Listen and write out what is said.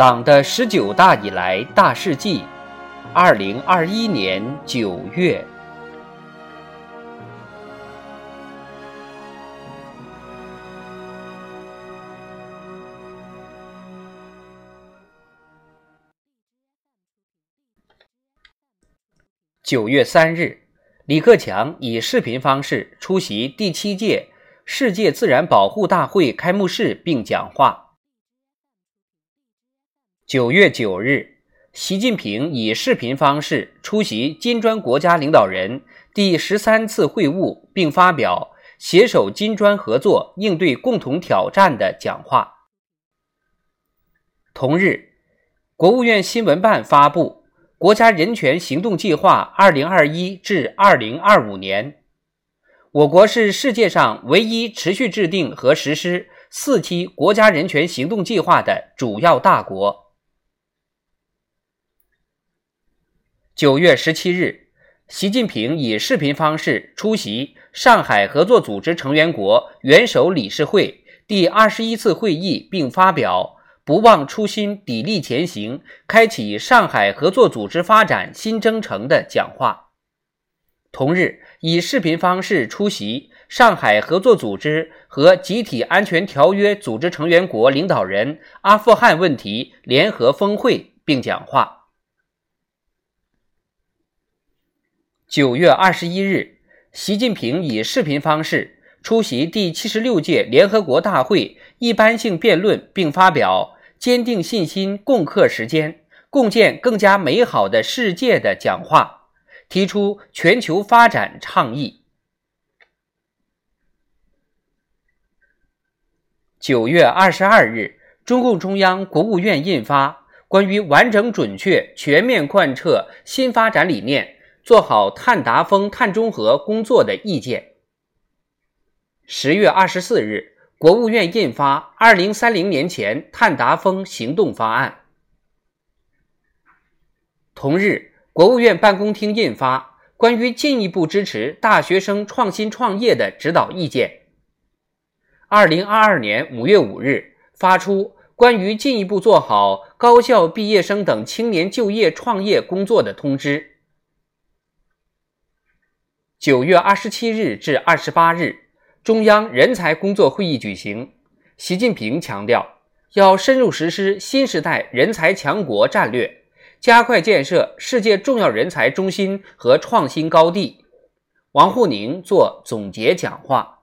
党的十九大以来大事记，二零二一年九月。九月三日，李克强以视频方式出席第七届世界自然保护大会开幕式并讲话。九月九日，习近平以视频方式出席金砖国家领导人第十三次会晤，并发表携手金砖合作应对共同挑战的讲话。同日，国务院新闻办发布《国家人权行动计划（二零二一至二零二五年）》，我国是世界上唯一持续制定和实施四期国家人权行动计划的主要大国。九月十七日，习近平以视频方式出席上海合作组织成员国元首理事会第二十一次会议，并发表“不忘初心，砥砺前行，开启上海合作组织发展新征程”的讲话。同日，以视频方式出席上海合作组织和集体安全条约组织成员国领导人阿富汗问题联合峰会，并讲话。九月二十一日，习近平以视频方式出席第七十六届联合国大会一般性辩论，并发表“坚定信心，共克时艰，共建更加美好的世界”的讲话，提出全球发展倡议。九月二十二日，中共中央、国务院印发《关于完整、准确、全面贯彻新发展理念》。做好碳达峰、碳中和工作的意见。十月二十四日，国务院印发《二零三零年前碳达峰行动方案》。同日，国务院办公厅印发《关于进一步支持大学生创新创业的指导意见》。二零二二年五月五日，发出《关于进一步做好高校毕业生等青年就业创业工作的通知》。九月二十七日至二十八日，中央人才工作会议举行。习近平强调，要深入实施新时代人才强国战略，加快建设世界重要人才中心和创新高地。王沪宁作总结讲话。